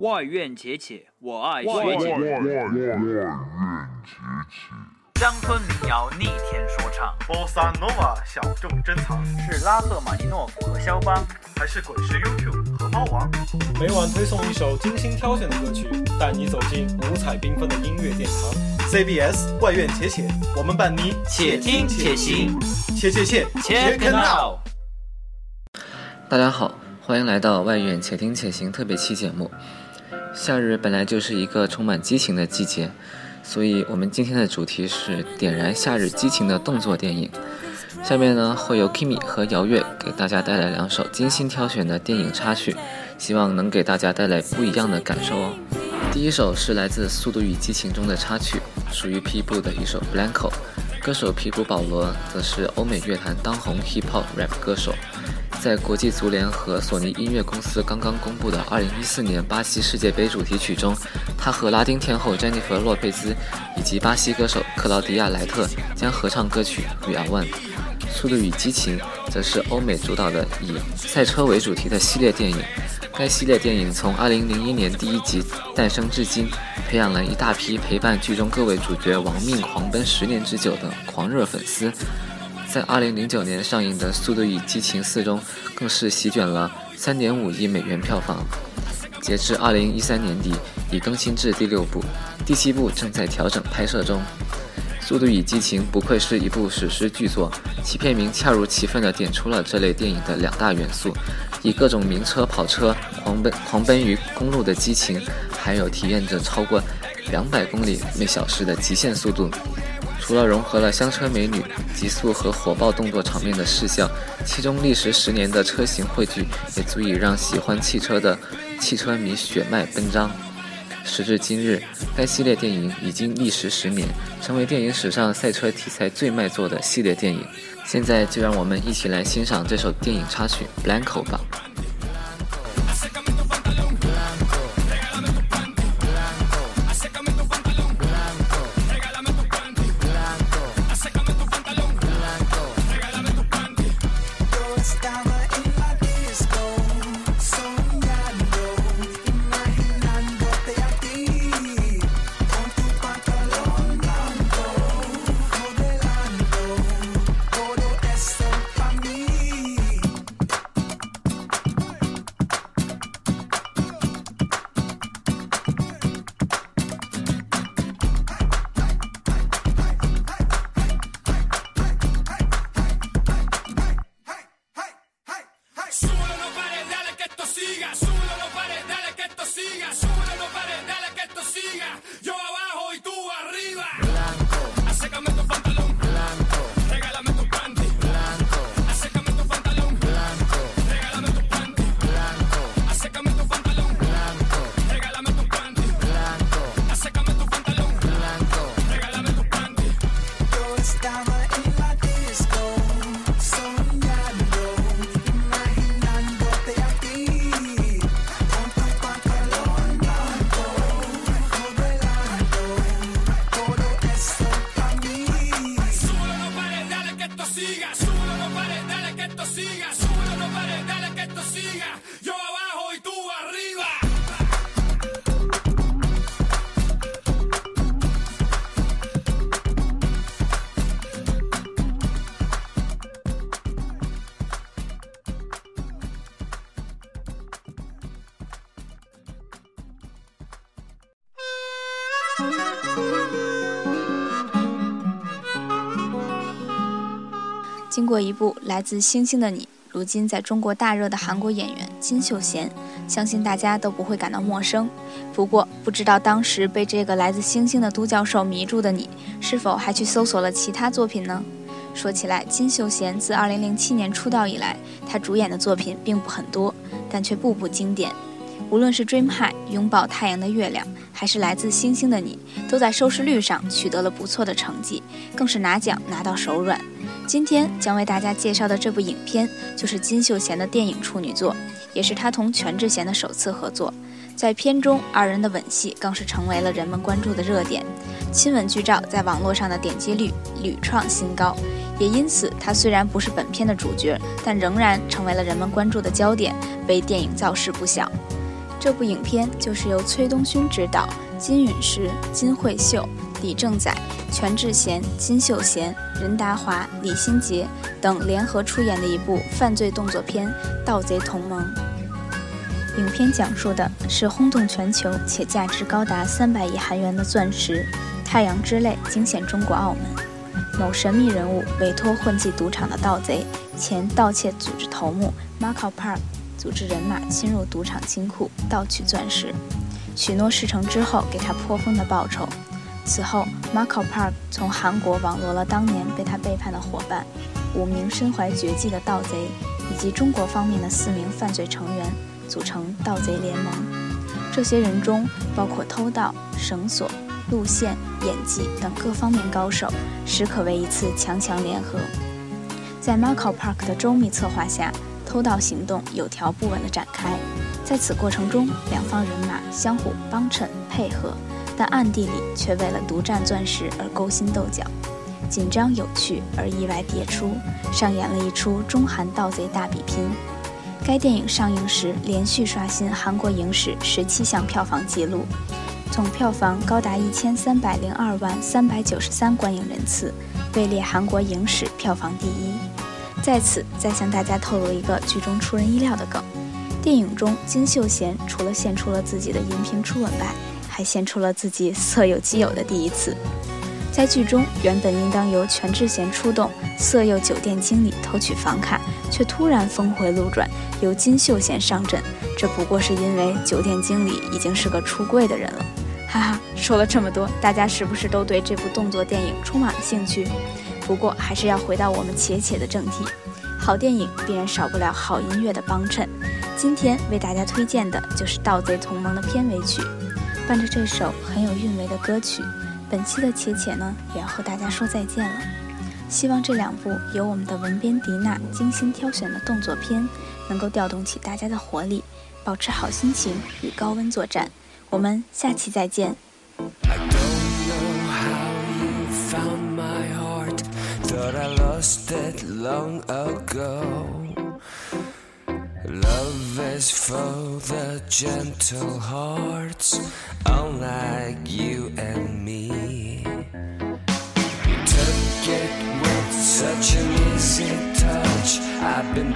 外院且且，我爱外学姐。乡村民谣逆天说唱，波萨诺瓦小众珍藏，是拉赫玛尼诺夫和肖邦，还是滚石 YouTube 和猫王？每晚推送一首精心挑选的歌曲，带你走进五彩缤纷的音乐殿堂。CBS 外院且且，我们伴你且听且行，且且且且 it out。大家好，欢迎来到外院且听且行特别期节目。夏日本来就是一个充满激情的季节，所以我们今天的主题是点燃夏日激情的动作电影。下面呢会有 Kimi 和姚月给大家带来两首精心挑选的电影插曲，希望能给大家带来不一样的感受哦。第一首是来自《速度与激情》中的插曲，属于皮布的一首《Blanco》，歌手皮布保罗则是欧美乐坛当红 hip hop rap 歌手。在国际足联和索尼音乐公司刚刚公布的2014年巴西世界杯主题曲中，他和拉丁天后詹妮弗·洛佩兹以及巴西歌手克劳迪亚·莱特将合唱歌曲《We Are One》。《速度与激情》则是欧美主导的以赛车为主题的系列电影。该系列电影从2001年第一集诞生至今，培养了一大批陪伴剧中各位主角亡命狂奔十年之久的狂热粉丝。在2009年上映的《速度与激情4》中，更是席卷了3.5亿美元票房。截至2013年底，已更新至第六部，第七部正在调整拍摄中。《速度与激情》不愧是一部史诗巨作，其片名恰如其分地点出了这类电影的两大元素：以各种名车、跑车狂奔狂奔于公路的激情，还有体验着超过200公里每小时的极限速度。除了融合了香车美女、极速和火爆动作场面的视效，其中历时十年的车型汇聚也足以让喜欢汽车的汽车迷血脉奔张。时至今日，该系列电影已经历时十年，成为电影史上赛车题材最卖座的系列电影。现在就让我们一起来欣赏这首电影插曲《Blanco》吧。dollar in my disco. 经过一部来自星星的你，如今在中国大热的韩国演员金秀贤，相信大家都不会感到陌生。不过，不知道当时被这个来自星星的都教授迷住的你，是否还去搜索了其他作品呢？说起来，金秀贤自2007年出道以来，他主演的作品并不很多，但却步步经典。无论是《Dream High》拥抱太阳的月亮，还是来自星星的你，都在收视率上取得了不错的成绩，更是拿奖拿到手软。今天将为大家介绍的这部影片，就是金秀贤的电影处女作，也是他同全智贤的首次合作。在片中，二人的吻戏更是成为了人们关注的热点，亲吻剧照在网络上的点击率屡创新高。也因此，他虽然不是本片的主角，但仍然成为了人们关注的焦点，为电影造势不小。这部影片就是由崔东勋执导，金允石、金惠秀、李正宰、全智贤、金秀贤、任达华、李心洁等联合出演的一部犯罪动作片《盗贼同盟》。影片讲述的是轰动全球且价值高达三百亿韩元的钻石“太阳之泪”惊现中国澳门。某神秘人物委托混迹赌场的盗贼、前盗窃组织头目 Marco Park 组织人马侵入赌场金库盗取钻石，许诺事成之后给他颇丰的报酬。此后，Marco Park 从韩国网罗了当年被他背叛的伙伴，五名身怀绝技的盗贼，以及中国方面的四名犯罪成员。组成盗贼联盟，这些人中包括偷盗、绳索、路线、演技等各方面高手，实可谓一次强强联合。在 Marco Park 的周密策划下，偷盗行动有条不紊地展开。在此过程中，两方人马相互帮衬配合，但暗地里却为了独占钻石而勾心斗角，紧张有趣而意外迭出，上演了一出中韩盗贼大比拼。该电影上映时，连续刷新韩国影史十七项票房纪录，总票房高达一千三百零二万三百九十三观影人次，位列韩国影史票房第一。在此，再向大家透露一个剧中出人意料的梗：电影中金秀贤除了献出了自己的荧屏初吻外，还献出了自己色诱基友的第一次。在剧中，原本应当由全智贤出动色诱酒店经理偷取房卡，却突然峰回路转，由金秀贤上阵。这不过是因为酒店经理已经是个出柜的人了。哈哈，说了这么多，大家是不是都对这部动作电影充满了兴趣？不过还是要回到我们且且的正题，好电影必然少不了好音乐的帮衬。今天为大家推荐的就是《盗贼同盟》的片尾曲，伴着这首很有韵味的歌曲。本期的且且呢，也要和大家说再见了。希望这两部由我们的文编迪娜精心挑选的动作片，能够调动起大家的活力，保持好心情与高温作战。我们下期再见。Love is for the gentle hearts, unlike you and me. You took it with such an easy touch. I've been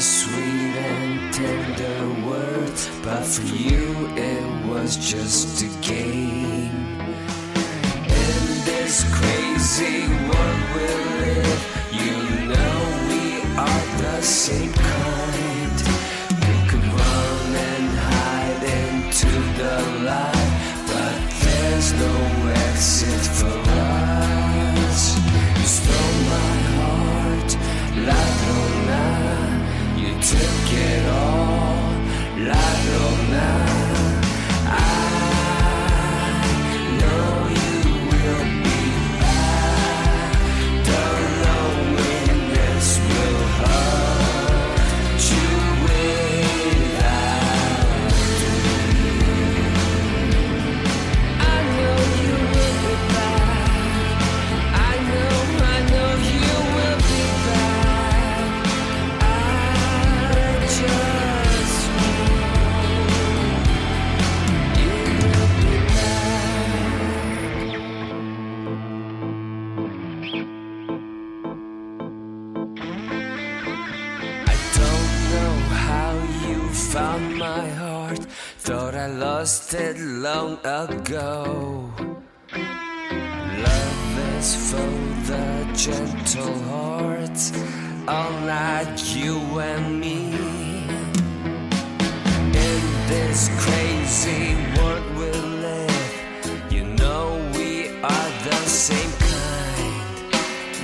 sweet and tender word, but for you it was just a game. In this crazy world we live, you know we are the same kind. We could run and hide into the light, but there's no exit for now. busted long ago. Love is for the gentle heart, unlike you and me. In this crazy world we live, you know we are the same kind.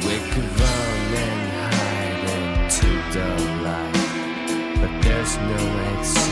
We could run and hide into the light, but there's no exit.